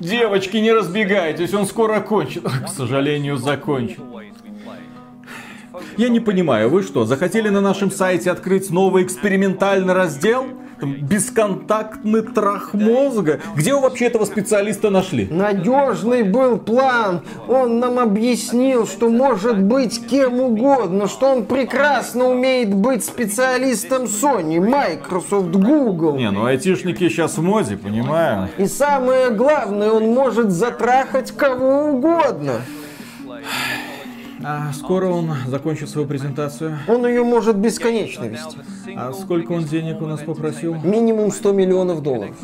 Девочки, не разбегайтесь, он скоро кончит. К сожалению, закончил. Я не понимаю, вы что, захотели на нашем сайте открыть новый экспериментальный раздел? Бесконтактный трах мозга. Где вы вообще этого специалиста нашли? Надежный был план. Он нам объяснил, что может быть кем угодно, что он прекрасно умеет быть специалистом Sony, Microsoft, Google. Не, ну айтишники сейчас в моде, понимаю. И самое главное, он может затрахать кого угодно. А скоро он закончит свою презентацию? Он ее может бесконечно вести. А сколько он денег у нас попросил? Минимум 100 миллионов долларов.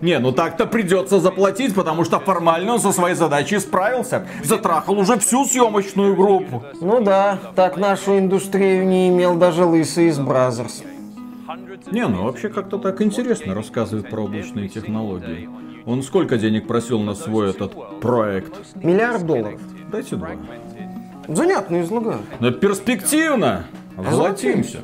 Не, ну так-то придется заплатить, потому что формально он со своей задачей справился. Затрахал уже всю съемочную группу. Ну да, так нашу индустрию не имел даже лысый из Brazzers. Не, ну вообще как-то так интересно рассказывает про облачные технологии. Он сколько денег просил на свой этот проект? Миллиард долларов. Дайте два. Занятно излагаю. Но перспективно. Золотимся.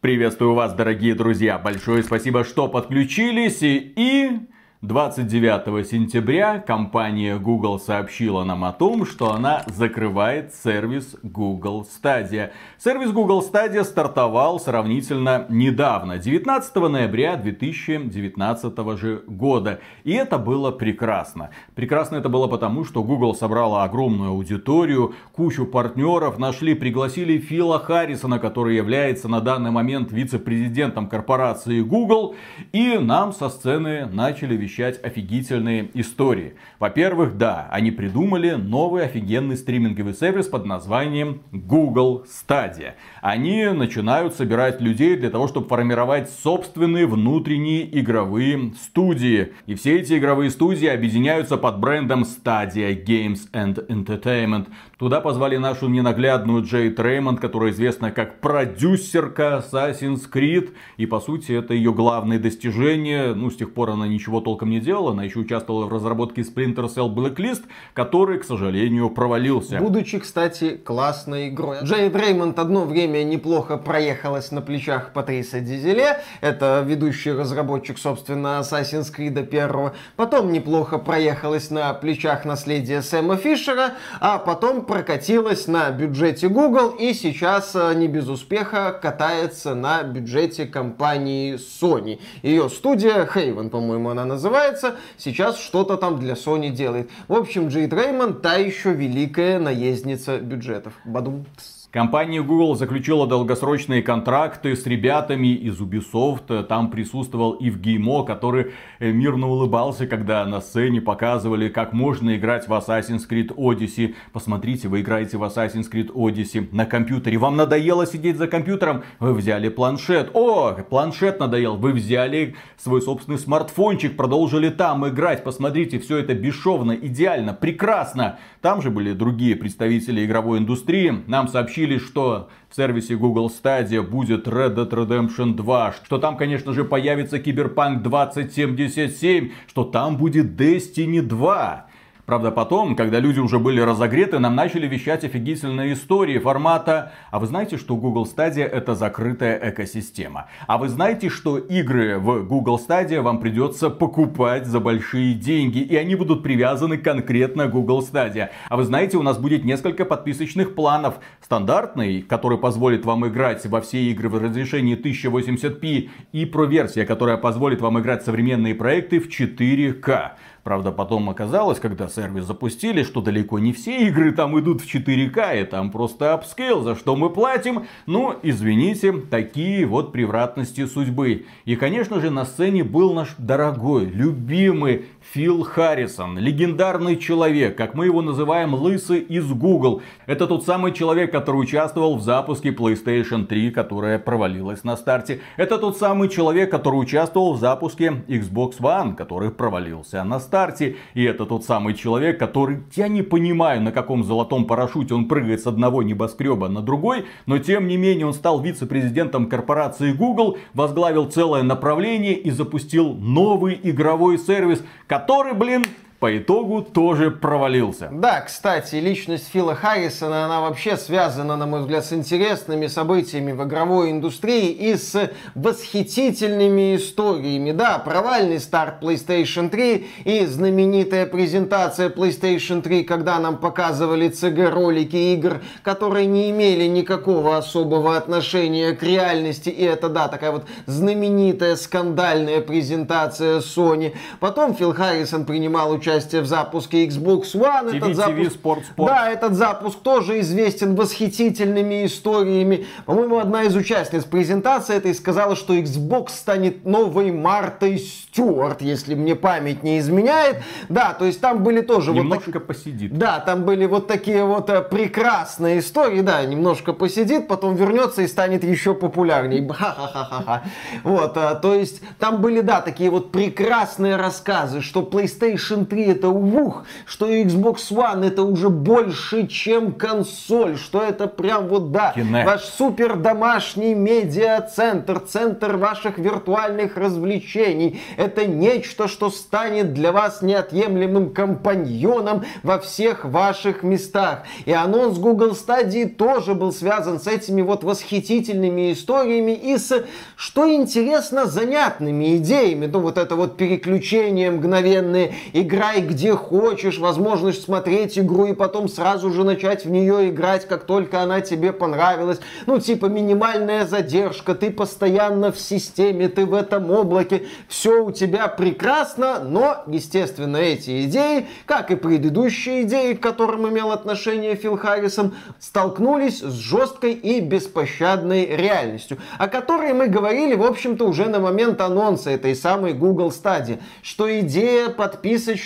Приветствую вас, дорогие друзья. Большое спасибо, что подключились. И 29 сентября компания Google сообщила нам о том, что она закрывает сервис Google Stadia. Сервис Google Stadia стартовал сравнительно недавно, 19 ноября 2019 же года. И это было прекрасно. Прекрасно это было потому, что Google собрала огромную аудиторию, кучу партнеров, нашли, пригласили Фила Харрисона, который является на данный момент вице-президентом корпорации Google. И нам со сцены начали вещать вещать офигительные истории. Во-первых, да, они придумали новый офигенный стриминговый сервис под названием Google Stadia. Они начинают собирать людей для того, чтобы формировать собственные внутренние игровые студии. И все эти игровые студии объединяются под брендом Stadia Games and Entertainment. Туда позвали нашу ненаглядную Джейд Реймонд, которая известна как продюсерка Assassin's Creed. И по сути это ее главное достижение. Ну, с тех пор она ничего толком не делала. Она еще участвовала в разработке Splinter Cell Blacklist, который, к сожалению, провалился. Будучи, кстати, классной игрой. Джейд Реймонд одно время неплохо проехалась на плечах Патриса Дизеле. Это ведущий разработчик, собственно, Assassin's Creed 1. Потом неплохо проехалась на плечах наследия Сэма Фишера. А потом прокатилась на бюджете Google. И сейчас э, не без успеха катается на бюджете компании Sony. Ее студия, Haven, по-моему, она называется, сейчас что-то там для Sony делает. В общем, Джейд Реймонд та еще великая наездница бюджетов. Бадум. Компания Google заключила долгосрочные контракты с ребятами из Ubisoft. Там присутствовал Ив Мо, который э, мирно улыбался, когда на сцене показывали, как можно играть в Assassin's Creed Odyssey. Посмотрите, вы играете в Assassin's Creed Odyssey на компьютере. Вам надоело сидеть за компьютером? Вы взяли планшет. О, планшет надоел. Вы взяли свой собственный смартфончик, продолжили там играть. Посмотрите, все это бесшовно, идеально, прекрасно. Там же были другие представители игровой индустрии. Нам сообщили сообщили, что в сервисе Google Stadia будет Red Dead Redemption 2, что там, конечно же, появится Cyberpunk 2077, что там будет Destiny 2. Правда, потом, когда люди уже были разогреты, нам начали вещать офигительные истории формата «А вы знаете, что Google Stadia это закрытая экосистема? А вы знаете, что игры в Google Stadia вам придется покупать за большие деньги, и они будут привязаны конкретно к Google Stadia? А вы знаете, у нас будет несколько подписочных планов. Стандартный, который позволит вам играть во все игры в разрешении 1080p, и про-версия, которая позволит вам играть современные проекты в 4К. Правда, потом оказалось, когда сервис запустили, что далеко не все игры там идут в 4К, и там просто upscale, за что мы платим. Ну, извините, такие вот превратности судьбы. И, конечно же, на сцене был наш дорогой, любимый Фил Харрисон, легендарный человек, как мы его называем, лысый из Google. Это тот самый человек, который участвовал в запуске PlayStation 3, которая провалилась на старте. Это тот самый человек, который участвовал в запуске Xbox One, который провалился на старте. И это тот самый человек, который, я не понимаю, на каком золотом парашюте он прыгает с одного небоскреба на другой, но тем не менее он стал вице-президентом корпорации Google, возглавил целое направление и запустил новый игровой сервис, который, блин, по итогу тоже провалился. Да, кстати, личность Фила Харрисона, она вообще связана, на мой взгляд, с интересными событиями в игровой индустрии и с восхитительными историями. Да, провальный старт PlayStation 3 и знаменитая презентация PlayStation 3, когда нам показывали CG-ролики игр, которые не имели никакого особого отношения к реальности. И это, да, такая вот знаменитая скандальная презентация Sony. Потом Фил Харрисон принимал участие в запуске Xbox One. TV, этот запуск, Sport, Sport. Да, этот запуск тоже известен восхитительными историями. По-моему, одна из участниц презентации этой сказала, что Xbox станет новой Мартой Стюарт, если мне память не изменяет. Да, то есть там были тоже Немножко вот такие... посидит. Да, там были вот такие вот э, прекрасные истории. Да, немножко посидит, потом вернется и станет еще популярнее. Ха-ха-ха-ха. Вот, э, то есть там были, да, такие вот прекрасные рассказы, что PlayStation 3 это ух, что Xbox One это уже больше, чем консоль, что это прям вот, да, Kinect. ваш супер домашний медиа-центр, центр ваших виртуальных развлечений. Это нечто, что станет для вас неотъемлемым компаньоном во всех ваших местах. И анонс Google Stadia тоже был связан с этими вот восхитительными историями и с, что интересно, занятными идеями. Ну, вот это вот переключение мгновенное, играй где хочешь, возможность смотреть игру и потом сразу же начать в нее играть, как только она тебе понравилась. Ну, типа минимальная задержка, ты постоянно в системе, ты в этом облаке, все у тебя прекрасно, но, естественно, эти идеи, как и предыдущие идеи, к которым имел отношение Фил Харрисон, столкнулись с жесткой и беспощадной реальностью, о которой мы говорили, в общем-то, уже на момент анонса этой самой Google Stadia, что идея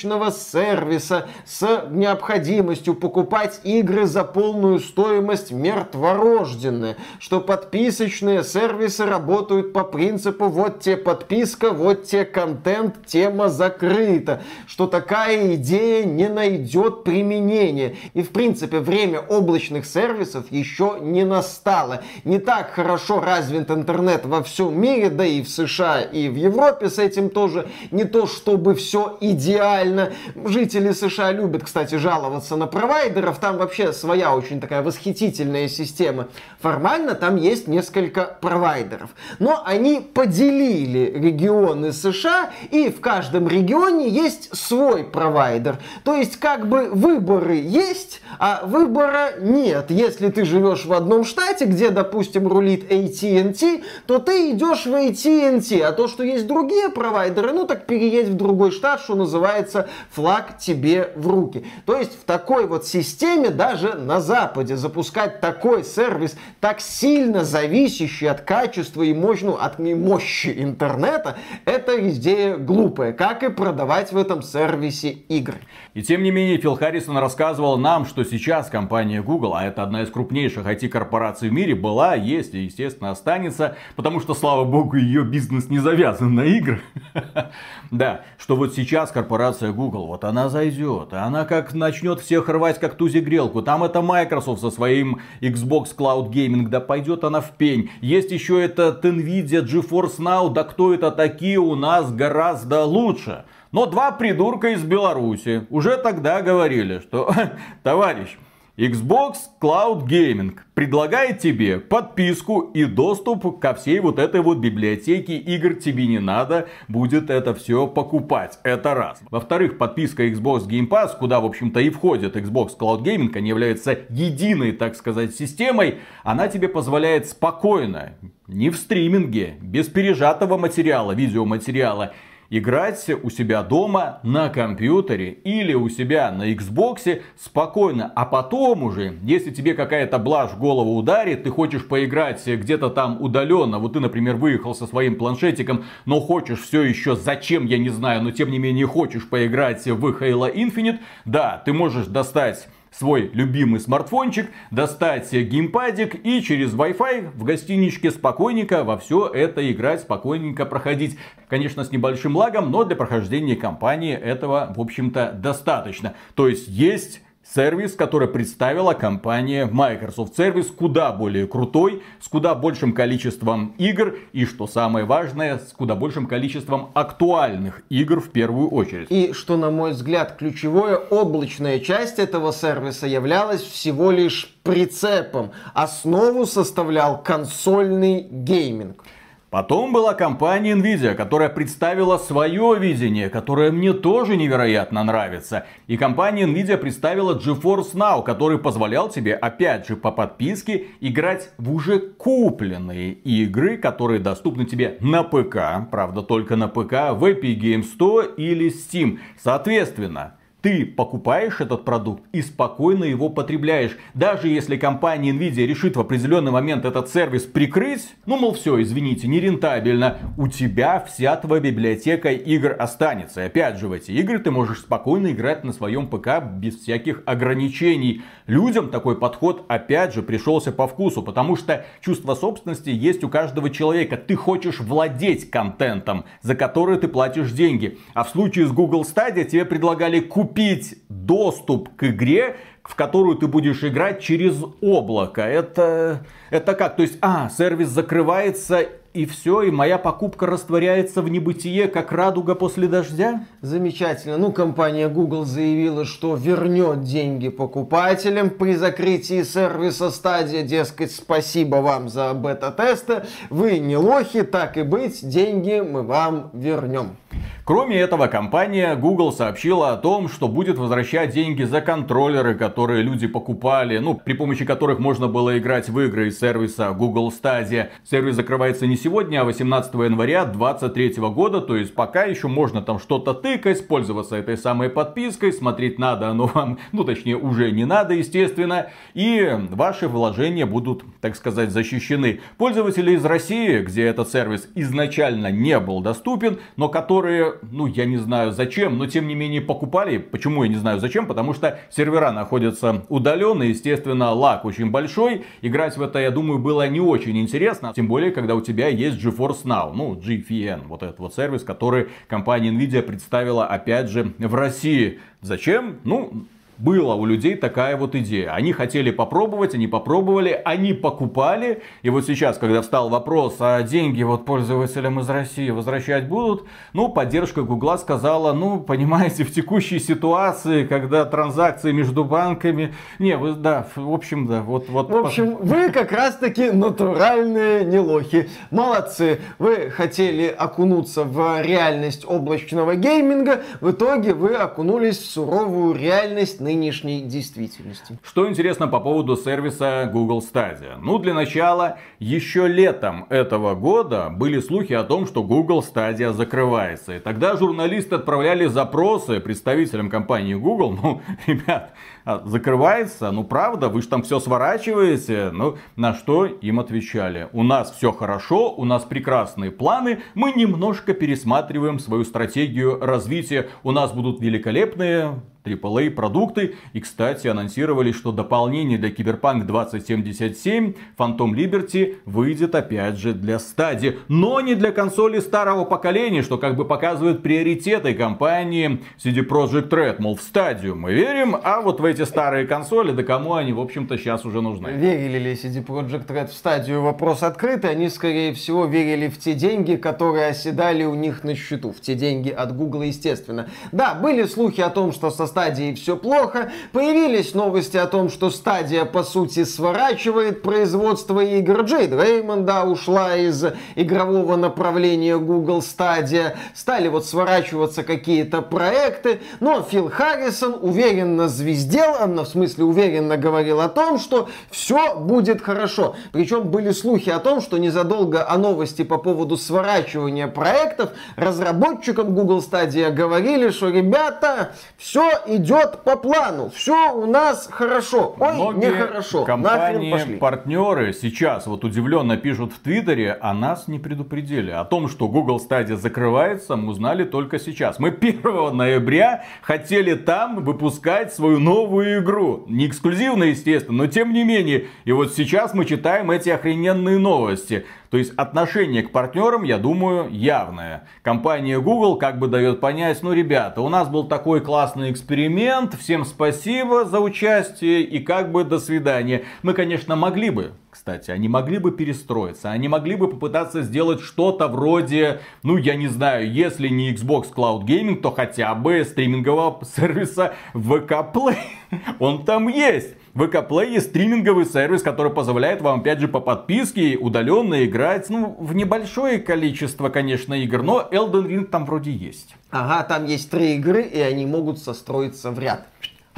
подписочного сервиса с необходимостью покупать игры за полную стоимость мертворожденная, что подписочные сервисы работают по принципу вот тебе подписка, вот тебе контент, тема закрыта, что такая идея не найдет применения. И в принципе время облачных сервисов еще не настало. Не так хорошо развит интернет во всем мире, да и в США, и в Европе с этим тоже не то чтобы все идеально. Жители США любят, кстати, жаловаться на провайдеров. Там вообще своя очень такая восхитительная система. Формально там есть несколько провайдеров. Но они поделили регионы США, и в каждом регионе есть свой провайдер. То есть как бы выборы есть, а выбора нет. Если ты живешь в одном штате, где, допустим, рулит AT&T, то ты идешь в AT&T, а то, что есть другие провайдеры, ну так переедь в другой штат, что называется, флаг тебе в руки. То есть в такой вот системе даже на Западе запускать такой сервис, так сильно зависящий от качества и мощи, ну, от мощи интернета, это идея глупая, как и продавать в этом сервисе игры. И тем не менее, Фил Харрисон рассказывал нам, что сейчас компания Google, а это одна из крупнейших IT-корпораций в мире, была, есть и, естественно, останется, потому что, слава богу, ее бизнес не завязан на игры. Да, что вот сейчас корпорация Google, вот она зайдет, она как начнет всех рвать как тузи грелку. Там это Microsoft со своим Xbox Cloud Gaming, да пойдет она в пень. Есть еще этот Nvidia GeForce Now, да кто это такие у нас гораздо лучше. Но два придурка из Беларуси уже тогда говорили, что, товарищ, Xbox Cloud Gaming предлагает тебе подписку и доступ ко всей вот этой вот библиотеке игр. Тебе не надо будет это все покупать. Это раз. Во-вторых, подписка Xbox Game Pass, куда, в общем-то, и входит Xbox Cloud Gaming, они являются единой, так сказать, системой. Она тебе позволяет спокойно, не в стриминге, без пережатого материала, видеоматериала, играть у себя дома на компьютере или у себя на Xbox спокойно. А потом уже, если тебе какая-то блажь в голову ударит, ты хочешь поиграть где-то там удаленно, вот ты, например, выехал со своим планшетиком, но хочешь все еще, зачем, я не знаю, но тем не менее хочешь поиграть в Halo Infinite, да, ты можешь достать свой любимый смартфончик, достать геймпадик и через Wi-Fi в гостиничке спокойненько во все это играть, спокойненько проходить. Конечно, с небольшим лагом, но для прохождения кампании этого, в общем-то, достаточно. То есть есть сервис, который представила компания Microsoft. Сервис куда более крутой, с куда большим количеством игр и, что самое важное, с куда большим количеством актуальных игр в первую очередь. И, что, на мой взгляд, ключевое, облачная часть этого сервиса являлась всего лишь прицепом. Основу составлял консольный гейминг. Потом была компания Nvidia, которая представила свое видение, которое мне тоже невероятно нравится. И компания Nvidia представила GeForce Now, который позволял тебе, опять же, по подписке играть в уже купленные игры, которые доступны тебе на ПК, правда только на ПК, в Epic Games Store или Steam. Соответственно, ты покупаешь этот продукт и спокойно его потребляешь. Даже если компания Nvidia решит в определенный момент этот сервис прикрыть, ну, мол, все, извините, нерентабельно, у тебя вся твоя библиотека игр останется. И опять же, в эти игры ты можешь спокойно играть на своем ПК без всяких ограничений. Людям такой подход, опять же, пришелся по вкусу, потому что чувство собственности есть у каждого человека. Ты хочешь владеть контентом, за который ты платишь деньги. А в случае с Google Stadia тебе предлагали купить купить доступ к игре, в которую ты будешь играть через облако. Это, это как? То есть, а, сервис закрывается и все, и моя покупка растворяется в небытие, как радуга после дождя? Замечательно. Ну, компания Google заявила, что вернет деньги покупателям при закрытии сервиса стадия. Дескать, спасибо вам за бета-тесты. Вы не лохи, так и быть, деньги мы вам вернем. Кроме этого, компания Google сообщила о том, что будет возвращать деньги за контроллеры, которые люди покупали, ну, при помощи которых можно было играть в игры из сервиса Google Stadia. Сервис закрывается не сегодня, а 18 января 2023 года, то есть пока еще можно там что-то тыкать, пользоваться этой самой подпиской, смотреть надо оно вам, ну, точнее, уже не надо, естественно, и ваши вложения будут, так сказать, защищены. Пользователи из России, где этот сервис изначально не был доступен, но которые ну, я не знаю зачем, но тем не менее покупали. Почему я не знаю зачем? Потому что сервера находятся удаленно, естественно, лак очень большой. Играть в это, я думаю, было не очень интересно. Тем более, когда у тебя есть GeForce Now, ну, GFN, вот этот вот сервис, который компания Nvidia представила, опять же, в России. Зачем? Ну, была у людей такая вот идея. Они хотели попробовать, они попробовали, они покупали. И вот сейчас, когда встал вопрос, а деньги вот пользователям из России возвращать будут, ну, поддержка Гугла сказала, ну, понимаете, в текущей ситуации, когда транзакции между банками... Не, вы, да, в общем, да, вот... вот в общем, вы как раз-таки натуральные нелохи. Молодцы. Вы хотели окунуться в реальность облачного гейминга, в итоге вы окунулись в суровую реальность нынешней действительности. Что интересно по поводу сервиса Google Stadia? Ну, для начала, еще летом этого года были слухи о том, что Google Stadia закрывается. И тогда журналисты отправляли запросы представителям компании Google. Ну, ребят, закрывается, ну правда, вы же там все сворачиваете. Ну, на что им отвечали. У нас все хорошо, у нас прекрасные планы, мы немножко пересматриваем свою стратегию развития. У нас будут великолепные AAA продукты. И, кстати, анонсировали, что дополнение для Cyberpunk 2077 Phantom Liberty выйдет опять же для стадии. Но не для консолей старого поколения, что как бы показывает приоритеты компании CD Projekt Red. Мол, в стадию мы верим, а вот в эти старые консоли, да кому они, в общем-то, сейчас уже нужны. Верили ли CD Projekt Red в стадию? Вопрос открытый. Они, скорее всего, верили в те деньги, которые оседали у них на счету. В те деньги от Google, естественно. Да, были слухи о том, что со стадии все плохо. Появились новости о том, что стадия по сути сворачивает производство игр. Джейд Реймонд, да, ушла из игрового направления Google Stadia. Стали вот сворачиваться какие-то проекты. Но Фил Харрисон уверенно звездел, в смысле уверенно говорил о том, что все будет хорошо. Причем были слухи о том, что незадолго о новости по поводу сворачивания проектов разработчикам Google Stadia говорили, что ребята, все идет по плану. Все у нас хорошо. Ой, Многие нехорошо. Компании, партнеры сейчас вот удивленно пишут в Твиттере, а нас не предупредили. О том, что Google Stadia закрывается, мы узнали только сейчас. Мы 1 ноября хотели там выпускать свою новую игру. Не эксклюзивно, естественно, но тем не менее. И вот сейчас мы читаем эти охрененные новости. То есть отношение к партнерам, я думаю, явное. Компания Google как бы дает понять, ну, ребята, у нас был такой классный эксперимент, всем спасибо за участие и как бы до свидания. Мы, конечно, могли бы кстати. Они могли бы перестроиться, они могли бы попытаться сделать что-то вроде, ну я не знаю, если не Xbox Cloud Gaming, то хотя бы стримингового сервиса VK Play. Он там есть. VK Play есть стриминговый сервис, который позволяет вам, опять же, по подписке удаленно играть, ну, в небольшое количество, конечно, игр, но Elden Ring там вроде есть. Ага, там есть три игры, и они могут состроиться в ряд.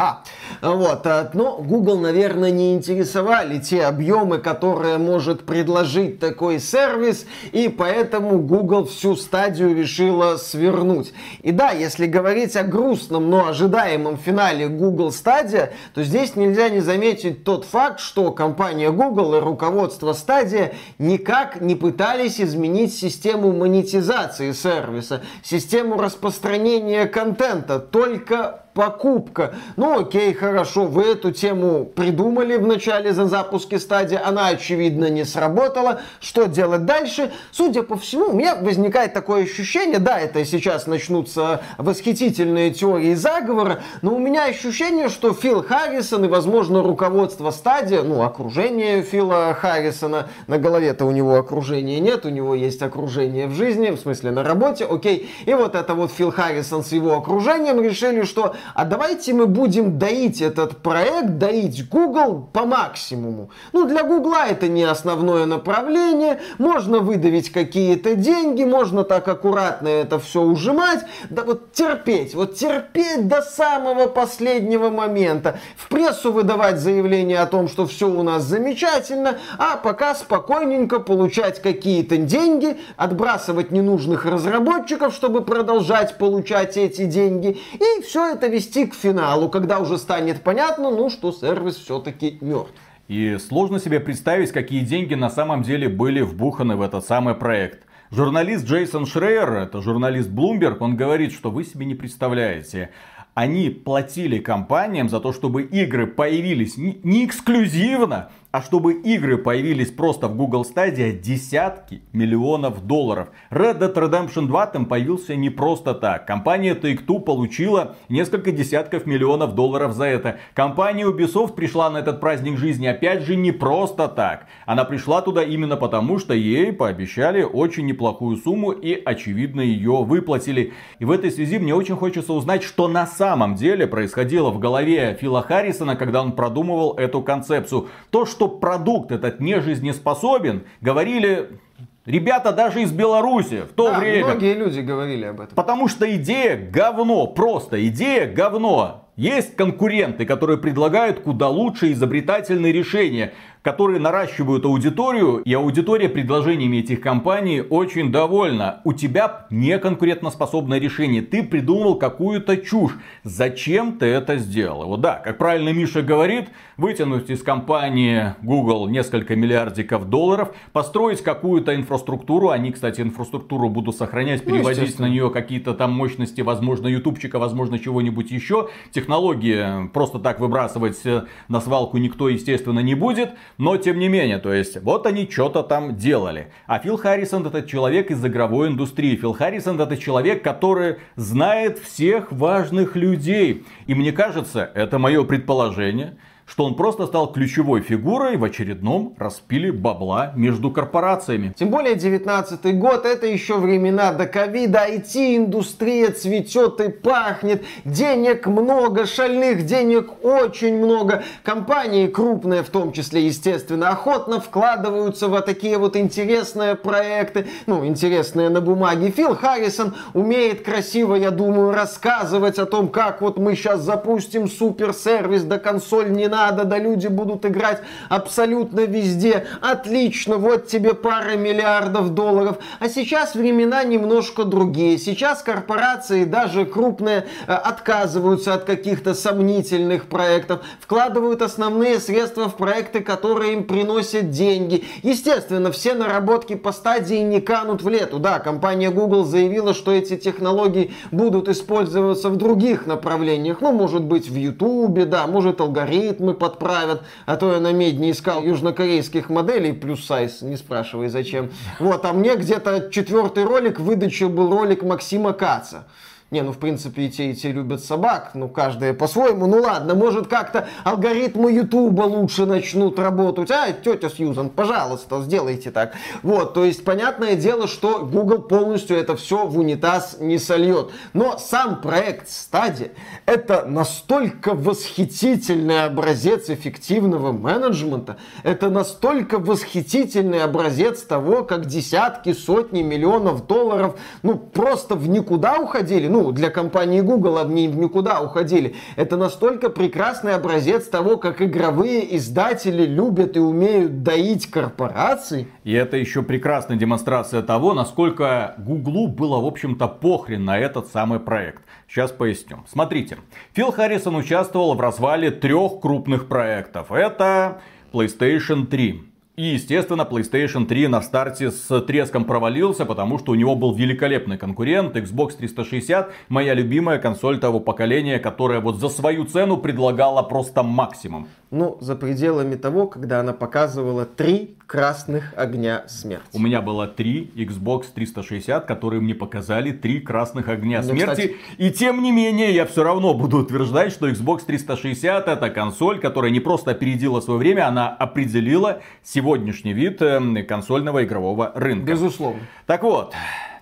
А, вот, э, но Google, наверное, не интересовали те объемы, которые может предложить такой сервис, и поэтому Google всю стадию решила свернуть. И да, если говорить о грустном, но ожидаемом финале Google стадия, то здесь нельзя не заметить тот факт, что компания Google и руководство стадия никак не пытались изменить систему монетизации сервиса, систему распространения контента, только покупка. Ну окей, хорошо, вы эту тему придумали в начале за запуске стадии, она очевидно не сработала. Что делать дальше? Судя по всему, у меня возникает такое ощущение, да, это сейчас начнутся восхитительные теории заговора, но у меня ощущение, что Фил Харрисон и, возможно, руководство стадии, ну, окружение Фила Харрисона, на голове-то у него окружения нет, у него есть окружение в жизни, в смысле на работе, окей, и вот это вот Фил Харрисон с его окружением решили, что а давайте мы будем доить этот проект, доить Google по максимуму. Ну, для Google это не основное направление, можно выдавить какие-то деньги, можно так аккуратно это все ужимать, да вот терпеть, вот терпеть до самого последнего момента. В прессу выдавать заявление о том, что все у нас замечательно, а пока спокойненько получать какие-то деньги, отбрасывать ненужных разработчиков, чтобы продолжать получать эти деньги, и все это вести к финалу, когда уже станет понятно, ну, что сервис все-таки мертв. И сложно себе представить, какие деньги на самом деле были вбуханы в этот самый проект. Журналист Джейсон Шрейер, это журналист Bloomberg, он говорит, что вы себе не представляете. Они платили компаниям за то, чтобы игры появились не эксклюзивно, а чтобы игры появились просто в Google Stadia, десятки миллионов долларов. Red Dead Redemption 2 там появился не просто так. Компания Take-Two получила несколько десятков миллионов долларов за это. Компания Ubisoft пришла на этот праздник жизни опять же не просто так. Она пришла туда именно потому, что ей пообещали очень неплохую сумму и очевидно ее выплатили. И в этой связи мне очень хочется узнать, что на самом деле происходило в голове Фила Харрисона, когда он продумывал эту концепцию. То, что что продукт этот не жизнеспособен, говорили Ребята даже из Беларуси в то да, время. Многие люди говорили об этом. Потому что идея говно, просто идея говно. Есть конкуренты, которые предлагают куда лучше изобретательные решения которые наращивают аудиторию, и аудитория предложениями этих компаний очень довольна. У тебя не конкурентоспособное решение, ты придумал какую-то чушь. Зачем ты это сделал? Вот да, как правильно Миша говорит, вытянуть из компании Google несколько миллиардиков долларов, построить какую-то инфраструктуру, они, кстати, инфраструктуру будут сохранять, ну, переводить ну, на нее какие-то там мощности, возможно, ютубчика, возможно, чего-нибудь еще. Технологии просто так выбрасывать на свалку никто, естественно, не будет. Но тем не менее, то есть вот они что-то там делали. А Фил Харрисон это человек из игровой индустрии. Фил Харрисон это человек, который знает всех важных людей. И мне кажется, это мое предположение, что он просто стал ключевой фигурой в очередном распиле бабла между корпорациями. Тем более 19 год, это еще времена до ковида, IT-индустрия цветет и пахнет, денег много, шальных денег очень много, компании крупные в том числе, естественно, охотно вкладываются в такие вот интересные проекты, ну, интересные на бумаге. Фил Харрисон умеет красиво, я думаю, рассказывать о том, как вот мы сейчас запустим супер-сервис, до консоль не надо надо, да люди будут играть абсолютно везде. Отлично, вот тебе пара миллиардов долларов. А сейчас времена немножко другие. Сейчас корпорации, даже крупные, э, отказываются от каких-то сомнительных проектов, вкладывают основные средства в проекты, которые им приносят деньги. Естественно, все наработки по стадии не канут в лету. Да, компания Google заявила, что эти технологии будут использоваться в других направлениях. Ну, может быть, в YouTube, да, может, алгоритмы алгоритмы подправят, а то я на медне искал южнокорейских моделей плюс сайз, не спрашивай зачем. Вот, а мне где-то четвертый ролик выдачи был ролик Максима Каца. Не, ну в принципе и те, и те любят собак, ну каждая по-своему. Ну ладно, может как-то алгоритмы Ютуба лучше начнут работать. А, тетя Сьюзан, пожалуйста, сделайте так. Вот, то есть понятное дело, что Google полностью это все в унитаз не сольет. Но сам проект Stadia это настолько восхитительный образец эффективного менеджмента, это настолько восхитительный образец того, как десятки, сотни миллионов долларов, ну просто в никуда уходили. Ну, ну, для компании Google они в никуда уходили. Это настолько прекрасный образец того, как игровые издатели любят и умеют доить корпорации. И это еще прекрасная демонстрация того, насколько Гуглу было, в общем-то, похрен на этот самый проект. Сейчас поясню. Смотрите, Фил Харрисон участвовал в развале трех крупных проектов. Это PlayStation 3. И, естественно, PlayStation 3 на старте с треском провалился, потому что у него был великолепный конкурент Xbox 360, моя любимая консоль того поколения, которая вот за свою цену предлагала просто максимум ну, за пределами того, когда она показывала три красных огня смерти. У меня было три Xbox 360, которые мне показали три красных огня ну, смерти. Кстати... И тем не менее, я все равно буду утверждать, что Xbox 360 это консоль, которая не просто опередила свое время, она определила сегодняшний вид эм, консольного игрового рынка. Безусловно. Так вот,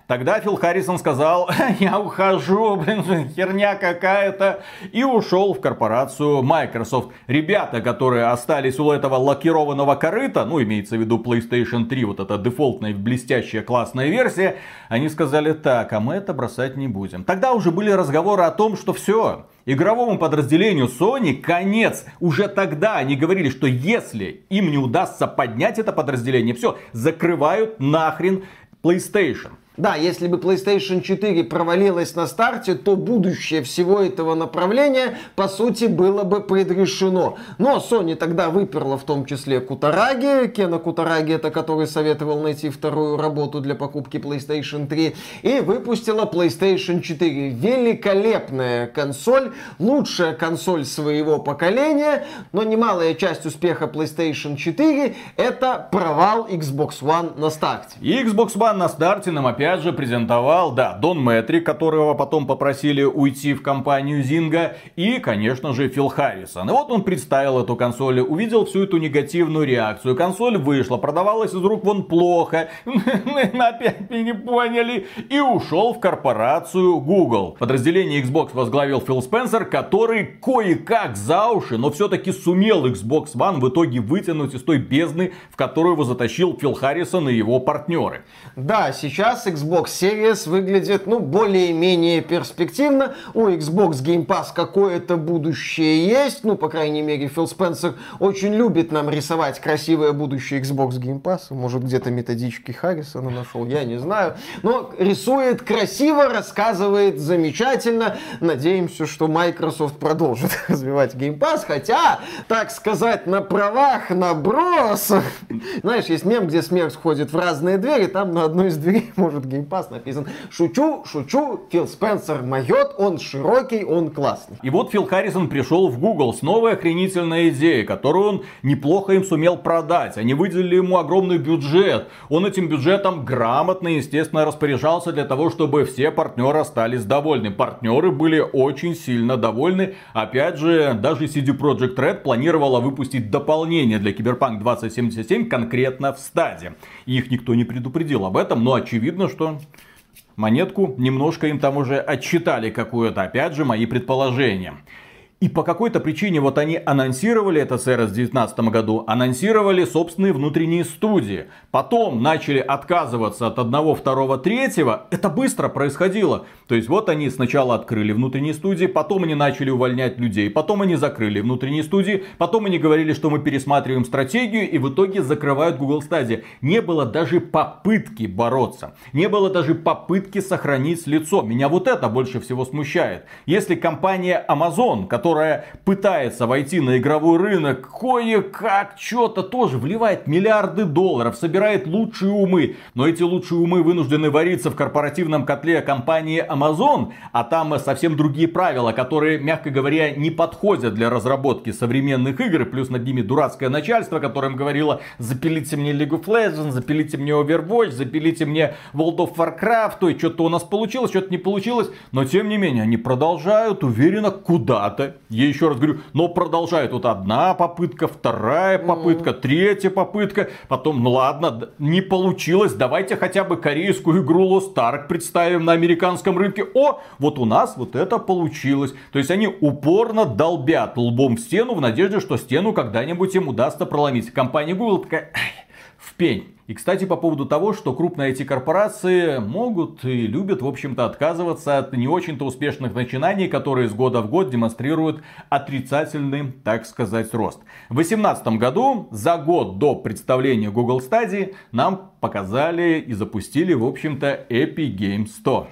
Тогда Фил Харрисон сказал, я ухожу, блин, херня какая-то. И ушел в корпорацию Microsoft. Ребята, которые остались у этого лакированного корыта, ну, имеется в виду PlayStation 3, вот эта дефолтная, блестящая, классная версия, они сказали, так, а мы это бросать не будем. Тогда уже были разговоры о том, что все, игровому подразделению Sony конец. Уже тогда они говорили, что если им не удастся поднять это подразделение, все, закрывают нахрен PlayStation. Да, если бы PlayStation 4 провалилась на старте, то будущее всего этого направления, по сути, было бы предрешено. Но Sony тогда выперла в том числе Кутараги, Кена Кутараги, это который советовал найти вторую работу для покупки PlayStation 3, и выпустила PlayStation 4. Великолепная консоль, лучшая консоль своего поколения, но немалая часть успеха PlayStation 4 это провал Xbox One на старте. Xbox One на старте нам опять опять же презентовал, да, Дон Мэтри, которого потом попросили уйти в компанию Зинга, и, конечно же, Фил Харрисон. И вот он представил эту консоль, увидел всю эту негативную реакцию. Консоль вышла, продавалась из рук вон плохо, опять не поняли, и ушел в корпорацию Google. Подразделение Xbox возглавил Фил Спенсер, который кое-как за уши, но все-таки сумел Xbox One в итоге вытянуть из той бездны, в которую его затащил Фил Харрисон и его партнеры. Да, сейчас Xbox Series выглядит, ну, более-менее перспективно. У Xbox Game Pass какое-то будущее есть. Ну, по крайней мере, Фил Спенсер очень любит нам рисовать красивое будущее Xbox Game Pass. Может, где-то методички Харрисона нашел, я не знаю. Но рисует красиво, рассказывает замечательно. Надеемся, что Microsoft продолжит развивать Game Pass. Хотя, так сказать, на правах наброс. Знаешь, есть мем, где смерть ходит в разные двери, там на одной из дверей может Game Pass написан. Шучу, шучу, Фил Спенсер моет, он широкий, он классный. И вот Фил Харрисон пришел в Google с новой охренительной идеей, которую он неплохо им сумел продать. Они выделили ему огромный бюджет. Он этим бюджетом грамотно, естественно, распоряжался для того, чтобы все партнеры остались довольны. Партнеры были очень сильно довольны. Опять же, даже CD Projekt Red планировала выпустить дополнение для Cyberpunk 2077 конкретно в стадии. Их никто не предупредил об этом, но очевидно, что монетку немножко им там уже отчитали какую-то. Опять же, мои предположения. И по какой-то причине вот они анонсировали это CRS в 2019 году, анонсировали собственные внутренние студии. Потом начали отказываться от одного, второго, третьего. Это быстро происходило. То есть вот они сначала открыли внутренние студии, потом они начали увольнять людей, потом они закрыли внутренние студии, потом они говорили, что мы пересматриваем стратегию и в итоге закрывают Google Stadia. Не было даже попытки бороться. Не было даже попытки сохранить лицо. Меня вот это больше всего смущает. Если компания Amazon, которая которая пытается войти на игровой рынок, кое-как что-то тоже вливает миллиарды долларов, собирает лучшие умы. Но эти лучшие умы вынуждены вариться в корпоративном котле компании Amazon, а там совсем другие правила, которые, мягко говоря, не подходят для разработки современных игр, плюс над ними дурацкое начальство, которое им говорило, запилите мне League of Legends, запилите мне Overwatch, запилите мне World of Warcraft, то и что-то у нас получилось, что-то не получилось, но тем не менее они продолжают уверенно куда-то. Я еще раз говорю, но продолжают. Вот одна попытка, вторая попытка, mm. третья попытка, потом, ну ладно, не получилось, давайте хотя бы корейскую игру Lost Ark представим на американском рынке. О, вот у нас вот это получилось. То есть они упорно долбят лбом в стену в надежде, что стену когда-нибудь им удастся проломить. Компания Google такая, пень. И, кстати, по поводу того, что крупные эти корпорации могут и любят, в общем-то, отказываться от не очень-то успешных начинаний, которые с года в год демонстрируют отрицательный, так сказать, рост. В 2018 году, за год до представления Google Stadia, нам показали и запустили, в общем-то, Epic Games 100.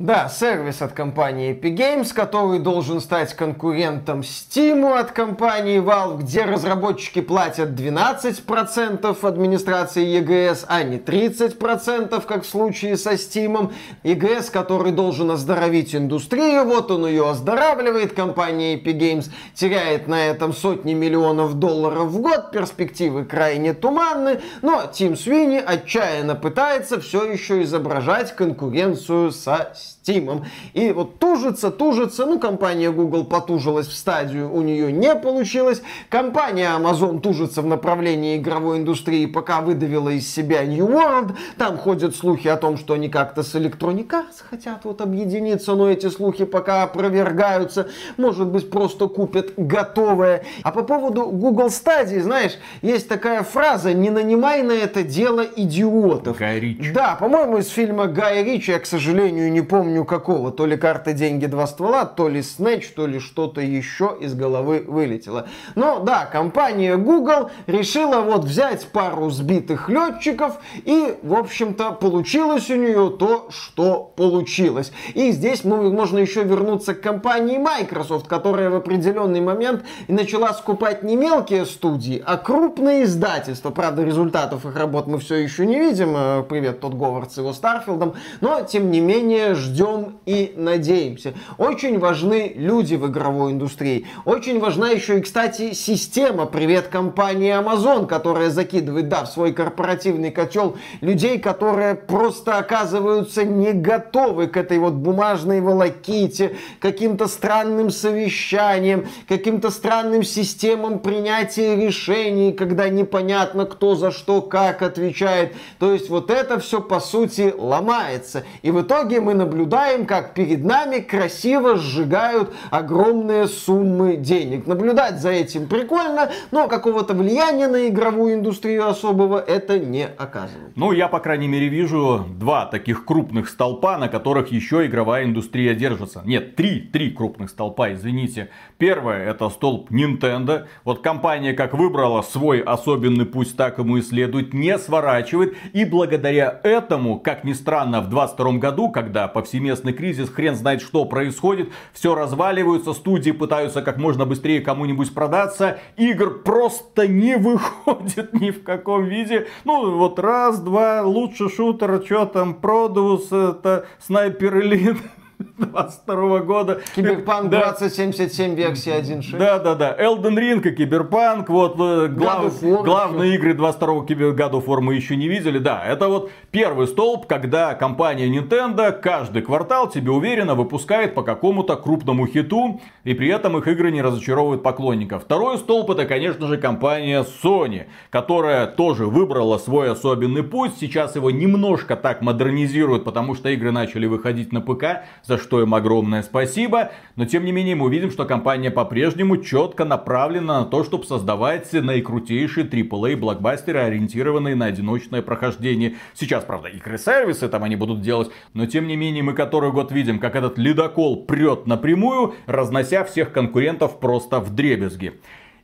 Да, сервис от компании Epic Games, который должен стать конкурентом Steam от компании Valve, где разработчики платят 12% администрации EGS, а не 30%, как в случае со Steam. EGS, который должен оздоровить индустрию, вот он ее оздоравливает. Компания Epic Games теряет на этом сотни миллионов долларов в год, перспективы крайне туманны, но Тим Свини отчаянно пытается все еще изображать конкуренцию со Steam. podcast Steam. И вот тужится, тужится, ну, компания Google потужилась в стадию, у нее не получилось. Компания Amazon тужится в направлении игровой индустрии, пока выдавила из себя New World. Там ходят слухи о том, что они как-то с Electronic Arts хотят вот объединиться, но эти слухи пока опровергаются. Может быть, просто купят готовое. А по поводу Google Stadia, знаешь, есть такая фраза «Не нанимай на это дело идиотов». Гай Ричи. Да, по-моему, из фильма Гая Ричи, я, к сожалению, не помню помню какого, то ли карты, деньги, два ствола, то ли Snatch, то ли что-то еще из головы вылетело. Но да, компания Google решила вот взять пару сбитых летчиков и, в общем-то, получилось у нее то, что получилось. И здесь мы, можно еще вернуться к компании Microsoft, которая в определенный момент начала скупать не мелкие студии, а крупные издательства. Правда, результатов их работ мы все еще не видим. Э, привет, тот Говард с его Старфилдом. Но, тем не менее, ждем ждем и надеемся. Очень важны люди в игровой индустрии. Очень важна еще и, кстати, система. Привет компании Amazon, которая закидывает, да, в свой корпоративный котел людей, которые просто оказываются не готовы к этой вот бумажной волоките, каким-то странным совещаниям, каким-то странным системам принятия решений, когда непонятно, кто за что, как отвечает. То есть вот это все, по сути, ломается. И в итоге мы наблюдаем наблюдаем, как перед нами красиво сжигают огромные суммы денег. Наблюдать за этим прикольно, но какого-то влияния на игровую индустрию особого это не оказывает. Ну, я, по крайней мере, вижу два таких крупных столпа, на которых еще игровая индустрия держится. Нет, три, три крупных столпа, извините. Первое, это столб Nintendo. Вот компания как выбрала свой особенный путь, так ему и следует, не сворачивает. И благодаря этому, как ни странно, в 22 году, когда по всей повсеместный кризис, хрен знает что происходит, все разваливаются, студии пытаются как можно быстрее кому-нибудь продаться, игр просто не выходит ни в каком виде. Ну вот раз, два, лучший шутер, что там, Продус, это Снайпер Элит. 22 года. Киберпанк 2077 версия 1.6. Да, да, да. Elden Ring и Киберпанк. Вот э, глав, главные игры 22 Кибер God of War мы еще не видели. Да, это вот первый столб, когда компания Nintendo каждый квартал тебе уверенно выпускает по какому-то крупному хиту, и при этом их игры не разочаровывают поклонников. Второй столб это, конечно же, компания Sony, которая тоже выбрала свой особенный путь. Сейчас его немножко так модернизируют, потому что игры начали выходить на ПК за что им огромное спасибо. Но тем не менее мы увидим, что компания по-прежнему четко направлена на то, чтобы создавать наикрутейшие AAA блокбастеры, ориентированные на одиночное прохождение. Сейчас, правда, игры-сервисы там они будут делать, но тем не менее мы который год видим, как этот ледокол прет напрямую, разнося всех конкурентов просто в дребезги.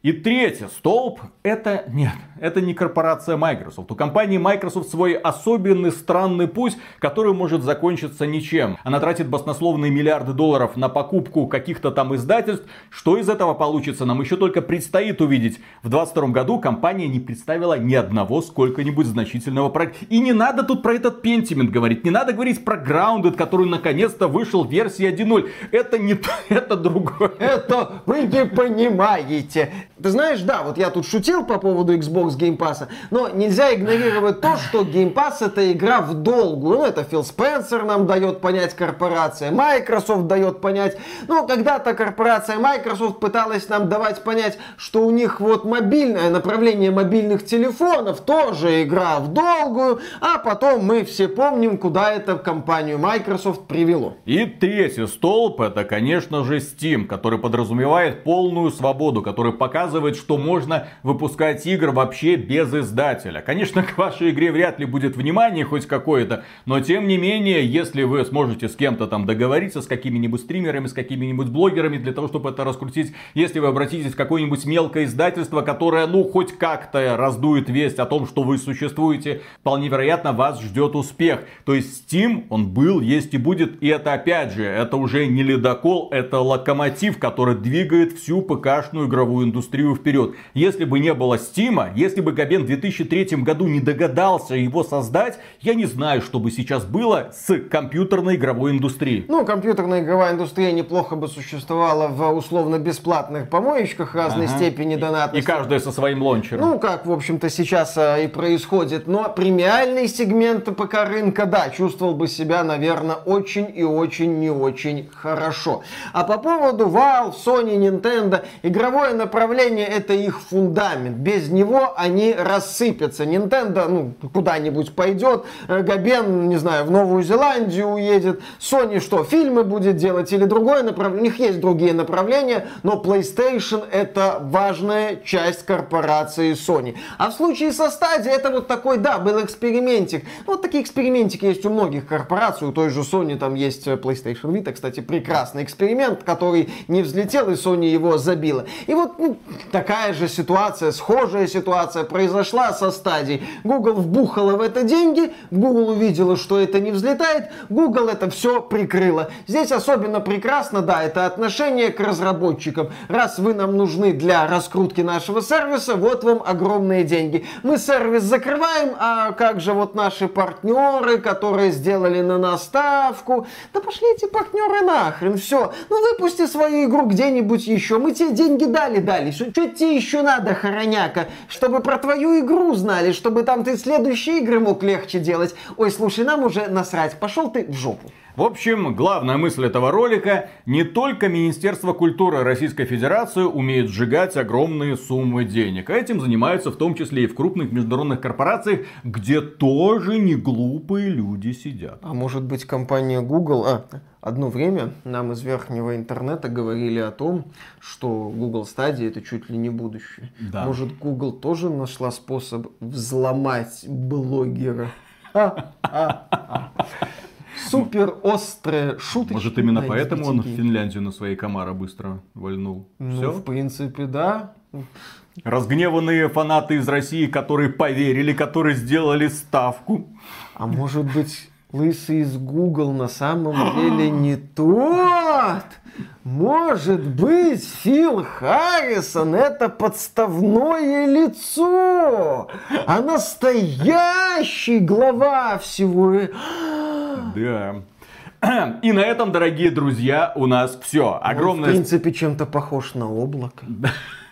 И третий столб, это нет, это не корпорация Microsoft. У компании Microsoft свой особенный странный путь, который может закончиться ничем. Она тратит баснословные миллиарды долларов на покупку каких-то там издательств. Что из этого получится, нам еще только предстоит увидеть. В 2022 году компания не представила ни одного сколько-нибудь значительного проекта. И не надо тут про этот Pentiment говорить, не надо говорить про Grounded, который наконец-то вышел в версии 1.0. Это не то, это другое. Это вы не понимаете. Ты знаешь, да, вот я тут шутил по поводу Xbox Game Pass, но нельзя игнорировать то, что Game Pass это игра в долгую. Ну, это Фил Спенсер нам дает понять, корпорация Microsoft дает понять. Ну, когда-то корпорация Microsoft пыталась нам давать понять, что у них вот мобильное направление мобильных телефонов тоже игра в долгую, а потом мы все помним, куда это компанию Microsoft привело. И третий столб это, конечно же, Steam, который подразумевает полную свободу, который показывает показывает, что можно выпускать игры вообще без издателя. Конечно, к вашей игре вряд ли будет внимание хоть какое-то, но тем не менее, если вы сможете с кем-то там договориться, с какими-нибудь стримерами, с какими-нибудь блогерами, для того, чтобы это раскрутить, если вы обратитесь в какое-нибудь мелкое издательство, которое, ну, хоть как-то раздует весть о том, что вы существуете, вполне вероятно, вас ждет успех. То есть Steam, он был, есть и будет, и это опять же, это уже не ледокол, это локомотив, который двигает всю ПК-шную игровую индустрию индустрию вперед. Если бы не было Стима, если бы Габен в 2003 году не догадался его создать, я не знаю, что бы сейчас было с компьютерной игровой индустрией. Ну, компьютерная игровая индустрия неплохо бы существовала в условно-бесплатных помоечках разной ага. степени донатности. И каждая со своим лончером. Ну, как, в общем-то, сейчас а, и происходит. Но премиальный сегмент ПК рынка, да, чувствовал бы себя, наверное, очень и очень не очень хорошо. А по поводу Valve, Sony, Nintendo, игровое направление приложение это их фундамент. Без него они рассыпятся. Nintendo ну, куда-нибудь пойдет, э, Габен, не знаю, в Новую Зеландию уедет, Sony что, фильмы будет делать или другое направление? У них есть другие направления, но PlayStation это важная часть корпорации Sony. А в случае со Stadia это вот такой, да, был экспериментик. Ну, вот такие экспериментики есть у многих корпораций, у той же Sony там есть э, PlayStation Vita, кстати, прекрасный эксперимент, который не взлетел и Sony его забила. И вот ну, такая же ситуация, схожая ситуация произошла со стадией. Google вбухала в это деньги, Google увидела, что это не взлетает, Google это все прикрыла. Здесь особенно прекрасно, да, это отношение к разработчикам. Раз вы нам нужны для раскрутки нашего сервиса, вот вам огромные деньги. Мы сервис закрываем, а как же вот наши партнеры, которые сделали на нас ставку? Да пошли эти партнеры нахрен, все. Ну выпусти свою игру где-нибудь еще. Мы тебе деньги дали, дали. Что тебе еще надо, хороняка? Чтобы про твою игру знали, чтобы там ты следующие игры мог легче делать. Ой, слушай, нам уже насрать. Пошел ты в жопу. В общем, главная мысль этого ролика, не только Министерство культуры Российской Федерации умеет сжигать огромные суммы денег. Этим занимаются в том числе и в крупных международных корпорациях, где тоже не глупые люди сидят. А может быть компания Google... А, Одно время нам из верхнего интернета говорили о том, что Google Stadia это чуть ли не будущее. Да. Может, Google тоже нашла способ взломать блогера? Супер острые шуточки. Может, именно поэтому он в Финляндию на своей комара быстро вольнул? Ну, Все? в принципе, да. Разгневанные фанаты из России, которые поверили, которые сделали ставку. А может быть, Лысый из Google на самом деле не тот. Может быть, Фил Харрисон это подставное лицо, а настоящий глава всего. Да. И на этом, дорогие друзья, у нас все. Огромное... Он, в принципе, чем-то похож на облако.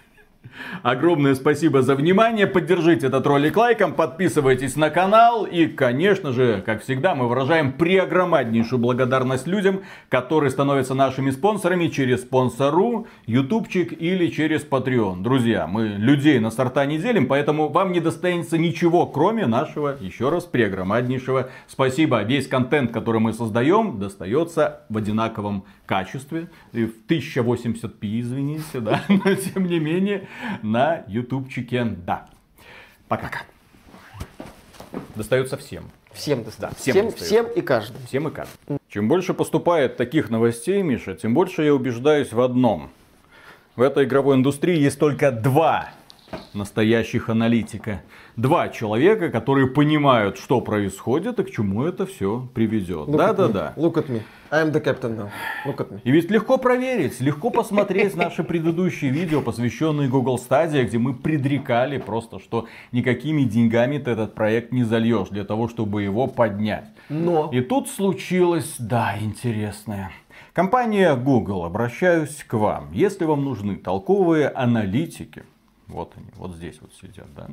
Огромное спасибо за внимание. Поддержите этот ролик лайком, подписывайтесь на канал. И, конечно же, как всегда, мы выражаем преогромаднейшую благодарность людям, которые становятся нашими спонсорами через спонсору, ютубчик или через Patreon. Друзья, мы людей на сорта не делим, поэтому вам не достанется ничего, кроме нашего, еще раз, преогромаднейшего спасибо. Весь контент, который мы создаем, достается в одинаковом качестве, в 1080p, извините, да, но тем не менее, на ютубчике, да. Пока. Пока. Достается всем. Всем достается. Да, всем, всем, всем и каждому. Всем и каждому. Чем больше поступает таких новостей, Миша, тем больше я убеждаюсь в одном. В этой игровой индустрии есть только два настоящих аналитика. Два человека, которые понимают, что происходит и к чему это все приведет. Да-да-да. Look at me. I am the captain now. Look at me. И ведь легко проверить, легко посмотреть наши предыдущие видео, посвященные Google Stadia, где мы предрекали просто, что никакими деньгами ты этот проект не зальешь для того, чтобы его поднять. Но. И тут случилось, да, интересное. Компания Google, обращаюсь к вам. Если вам нужны толковые аналитики, вот они, вот здесь вот сидят, да.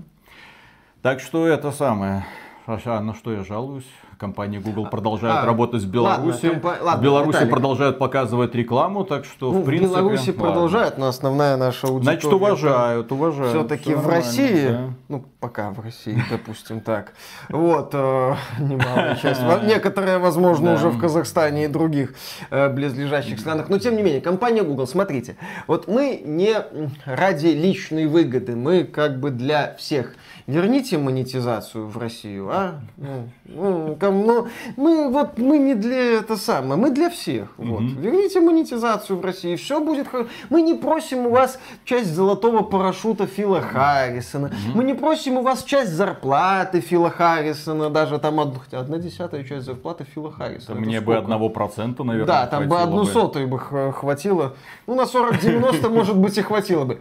Так что это самое. А на что я жалуюсь? Компания Google продолжает а, работать в Беларуси. Ладно, компа... ладно, в Беларуси Виталик. продолжают показывать рекламу, так что ну, в принципе. В Беларуси ладно. продолжают, но основная наша аудитория. Значит, уважают, уважают. Все-таки в России, да. ну пока в России, допустим так. Вот э, немалая часть. Некоторые, возможно, уже в Казахстане и других э, близлежащих странах. Но тем не менее, компания Google, смотрите, вот мы не ради личной выгоды, мы как бы для всех верните монетизацию в Россию, а? Ну, ну, ну, мы вот мы не для это самое, мы для всех. Вот. Верните монетизацию в России, все будет хорошо. Мы не просим у вас часть золотого парашюта Фила Харрисона, мы не просим у вас часть зарплаты Фила Харрисона, даже там одну, одна десятая часть зарплаты Фила Харрисона. Мне бы одного процента, наверное, Да, там бы одну бы. сотую бы хватило. Ну, на 40-90, может быть, и хватило бы.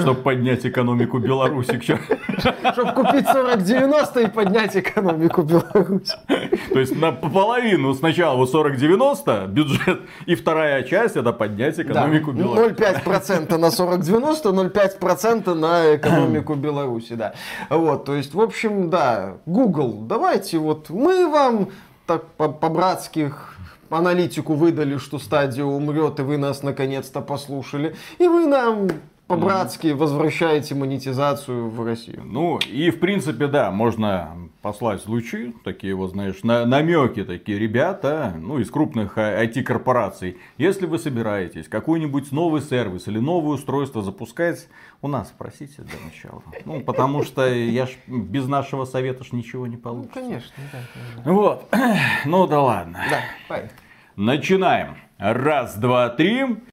Чтобы поднять экономику Беларуси к чтобы купить 40-90 и поднять экономику Беларуси. То есть на половину сначала вот 40-90 бюджет, и вторая часть это поднять экономику да. Беларуси. 0,5% на 40-90, 0,5% на экономику Беларуси, да. Вот, то есть, в общем, да, Google, давайте вот мы вам так по-братски аналитику выдали, что стадия умрет, и вы нас наконец-то послушали. И вы нам по-братски возвращаете монетизацию в Россию. Ну, и в принципе, да, можно послать лучи, такие вот, знаешь, на, намеки такие, ребята, ну, из крупных IT-корпораций. Если вы собираетесь какой-нибудь новый сервис или новое устройство запускать, у нас спросите для начала. Ну, потому что я ж без нашего совета ж ничего не получится. Ну, конечно, да. да. Вот. Ну, да ладно. Да, поехали. Начинаем. Раз, два, три.